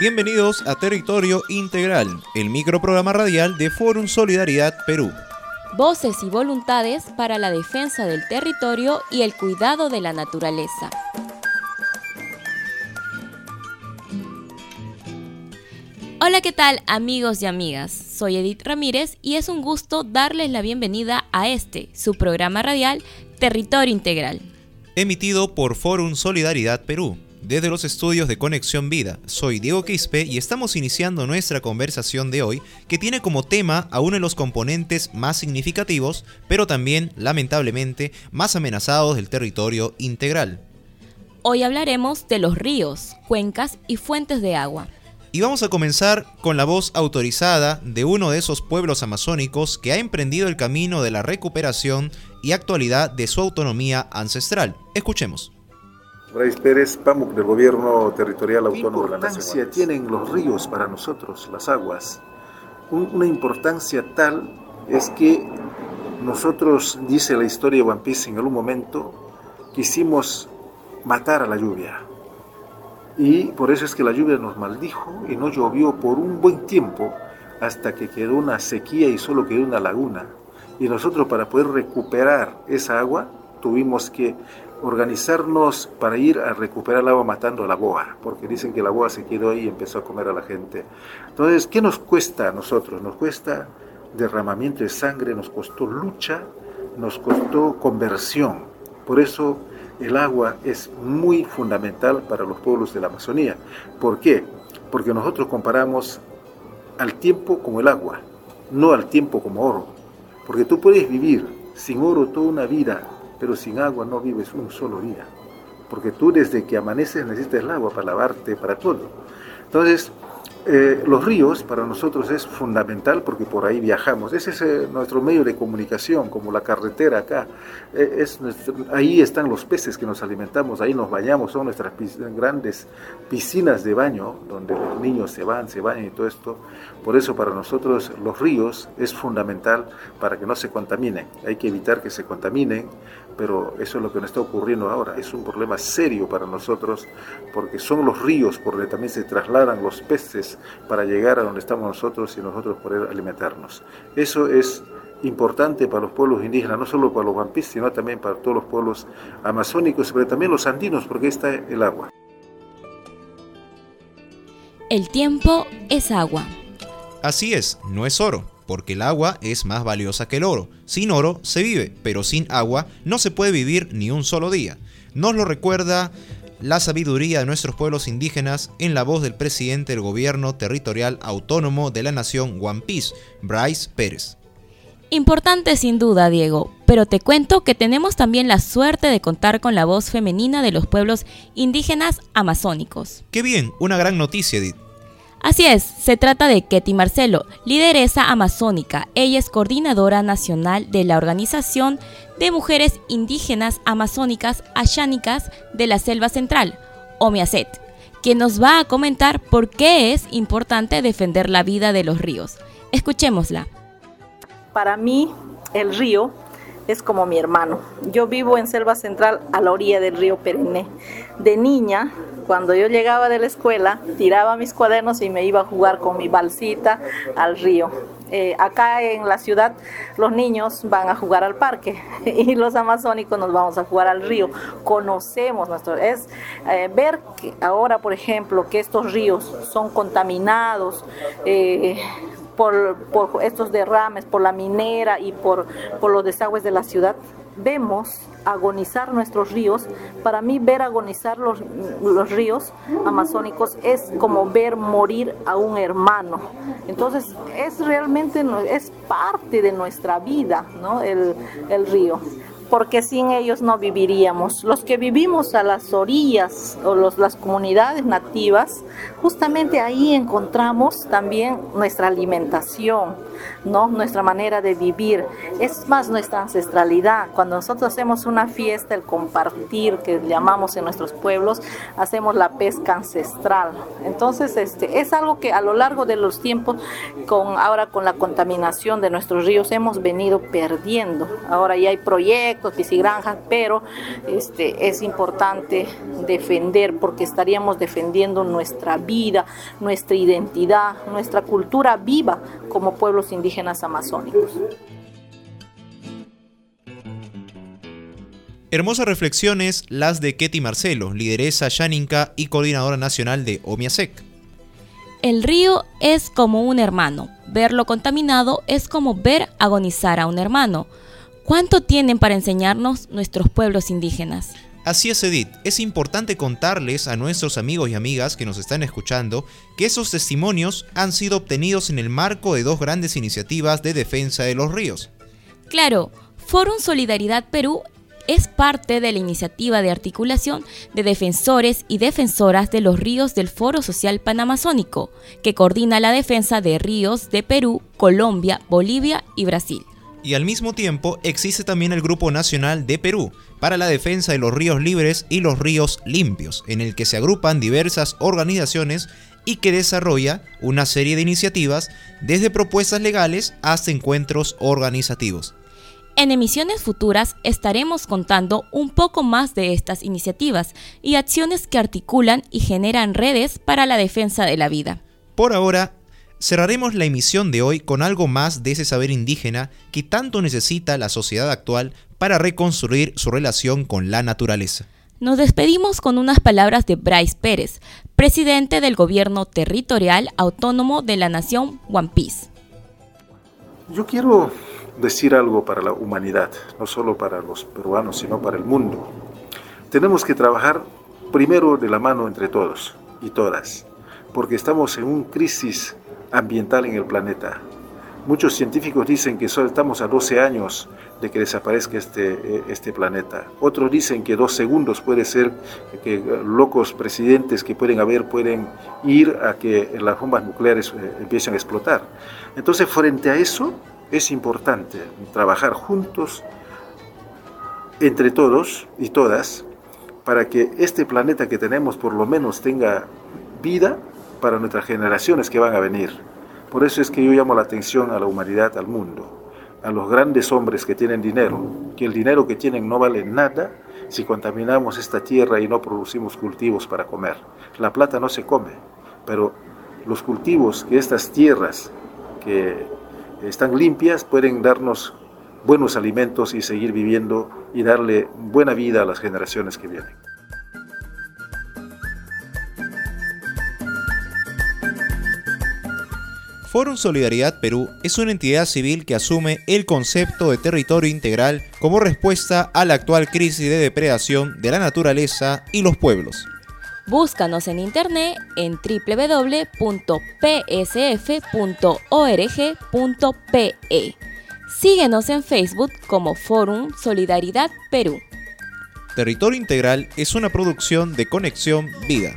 Bienvenidos a Territorio Integral, el microprograma radial de Forum Solidaridad Perú. Voces y voluntades para la defensa del territorio y el cuidado de la naturaleza. Hola, ¿qué tal amigos y amigas? Soy Edith Ramírez y es un gusto darles la bienvenida a este, su programa radial Territorio Integral. Emitido por Forum Solidaridad Perú desde los estudios de Conexión Vida, soy Diego Quispe y estamos iniciando nuestra conversación de hoy que tiene como tema a uno de los componentes más significativos, pero también, lamentablemente, más amenazados del territorio integral. Hoy hablaremos de los ríos, cuencas y fuentes de agua. Y vamos a comenzar con la voz autorizada de uno de esos pueblos amazónicos que ha emprendido el camino de la recuperación y actualidad de su autonomía ancestral. Escuchemos. Brais Pérez, PAMUC del Gobierno Territorial Autónomo de la Nación. ¿Qué importancia tienen los ríos para nosotros, las aguas? una importancia tal es que nosotros, dice la historia de One Piece, en algún momento quisimos matar a la lluvia. Y por eso es que la lluvia nos maldijo y no llovió por un buen tiempo hasta que quedó una sequía y solo quedó una laguna. Y nosotros para poder recuperar esa agua tuvimos que organizarnos para ir a recuperar el agua matando a la boa, porque dicen que la boa se quedó ahí y empezó a comer a la gente. Entonces, ¿qué nos cuesta a nosotros? Nos cuesta derramamiento de sangre, nos costó lucha, nos costó conversión. Por eso el agua es muy fundamental para los pueblos de la Amazonía. ¿Por qué? Porque nosotros comparamos al tiempo como el agua, no al tiempo como oro. Porque tú puedes vivir sin oro toda una vida pero sin agua no vives un solo día, porque tú desde que amaneces necesitas el agua para lavarte, para todo. Entonces, eh, los ríos para nosotros es fundamental porque por ahí viajamos. Ese es eh, nuestro medio de comunicación, como la carretera acá. Eh, ahí están los peces que nos alimentamos, ahí nos bañamos, son nuestras grandes piscinas de baño donde los niños se van, se bañan y todo esto. Por eso para nosotros los ríos es fundamental para que no se contaminen. Hay que evitar que se contaminen pero eso es lo que nos está ocurriendo ahora. Es un problema serio para nosotros porque son los ríos por donde también se trasladan los peces para llegar a donde estamos nosotros y nosotros poder alimentarnos. Eso es importante para los pueblos indígenas, no solo para los vampis, sino también para todos los pueblos amazónicos, pero también los andinos, porque está el agua. El tiempo es agua. Así es, no es oro porque el agua es más valiosa que el oro. Sin oro se vive, pero sin agua no se puede vivir ni un solo día. Nos lo recuerda la sabiduría de nuestros pueblos indígenas en la voz del presidente del gobierno territorial autónomo de la nación One Piece, Bryce Pérez. Importante sin duda, Diego, pero te cuento que tenemos también la suerte de contar con la voz femenina de los pueblos indígenas amazónicos. Qué bien, una gran noticia, Edith. Así es, se trata de Ketty Marcelo, lideresa amazónica. Ella es coordinadora nacional de la Organización de Mujeres Indígenas Amazónicas Ayánicas de la Selva Central, OMIACET, quien nos va a comentar por qué es importante defender la vida de los ríos. Escuchémosla. Para mí, el río es como mi hermano. Yo vivo en Selva Central a la orilla del río Perenne. De niña cuando yo llegaba de la escuela, tiraba mis cuadernos y me iba a jugar con mi balsita al río. Eh, acá en la ciudad los niños van a jugar al parque y los amazónicos nos vamos a jugar al río. Conocemos nuestro... Es eh, ver que ahora, por ejemplo, que estos ríos son contaminados. Eh, por, estos derrames, por la minera y por los desagües de la ciudad, vemos agonizar nuestros ríos, para mí ver agonizar los, los, ríos amazónicos es como ver morir a un hermano. Entonces es realmente, es parte de nuestra vida, ¿no? el, el río porque sin ellos no viviríamos. Los que vivimos a las orillas o los, las comunidades nativas, justamente ahí encontramos también nuestra alimentación, ¿no? nuestra manera de vivir. Es más nuestra ancestralidad. Cuando nosotros hacemos una fiesta, el compartir, que llamamos en nuestros pueblos, hacemos la pesca ancestral. Entonces, este, es algo que a lo largo de los tiempos, con, ahora con la contaminación de nuestros ríos, hemos venido perdiendo. Ahora ya hay proyectos proyectos, piscigranjas, pero este, es importante defender porque estaríamos defendiendo nuestra vida, nuestra identidad, nuestra cultura viva como pueblos indígenas amazónicos. Hermosas reflexiones las de Ketty Marcelo, lideresa Yaninka y coordinadora nacional de OMIASEC. El río es como un hermano. Verlo contaminado es como ver agonizar a un hermano. ¿Cuánto tienen para enseñarnos nuestros pueblos indígenas? Así es, Edith. Es importante contarles a nuestros amigos y amigas que nos están escuchando que esos testimonios han sido obtenidos en el marco de dos grandes iniciativas de defensa de los ríos. Claro, Forum Solidaridad Perú es parte de la iniciativa de articulación de defensores y defensoras de los ríos del Foro Social Panamazónico, que coordina la defensa de ríos de Perú, Colombia, Bolivia y Brasil. Y al mismo tiempo existe también el Grupo Nacional de Perú para la defensa de los ríos libres y los ríos limpios, en el que se agrupan diversas organizaciones y que desarrolla una serie de iniciativas desde propuestas legales hasta encuentros organizativos. En emisiones futuras estaremos contando un poco más de estas iniciativas y acciones que articulan y generan redes para la defensa de la vida. Por ahora, cerraremos la emisión de hoy con algo más de ese saber indígena que tanto necesita la sociedad actual para reconstruir su relación con la naturaleza. Nos despedimos con unas palabras de Bryce Pérez, presidente del Gobierno Territorial Autónomo de la Nación One Piece. Yo quiero decir algo para la humanidad, no solo para los peruanos, sino para el mundo. Tenemos que trabajar primero de la mano entre todos y todas, porque estamos en una crisis ambiental en el planeta. Muchos científicos dicen que solo estamos a 12 años de que desaparezca este, eh, este planeta. Otros dicen que dos segundos puede ser que locos presidentes que pueden haber pueden ir a que las bombas nucleares eh, empiecen a explotar. Entonces, frente a eso, es importante trabajar juntos entre todos y todas para que este planeta que tenemos por lo menos tenga vida para nuestras generaciones que van a venir. Por eso es que yo llamo la atención a la humanidad, al mundo, a los grandes hombres que tienen dinero, que el dinero que tienen no vale nada si contaminamos esta tierra y no producimos cultivos para comer. La plata no se come, pero los cultivos que estas tierras que están limpias, pueden darnos buenos alimentos y seguir viviendo y darle buena vida a las generaciones que vienen. Forum Solidaridad Perú es una entidad civil que asume el concepto de territorio integral como respuesta a la actual crisis de depredación de la naturaleza y los pueblos. Búscanos en internet en www.psf.org.pe. Síguenos en Facebook como Forum Solidaridad Perú. Territorio Integral es una producción de Conexión Vida.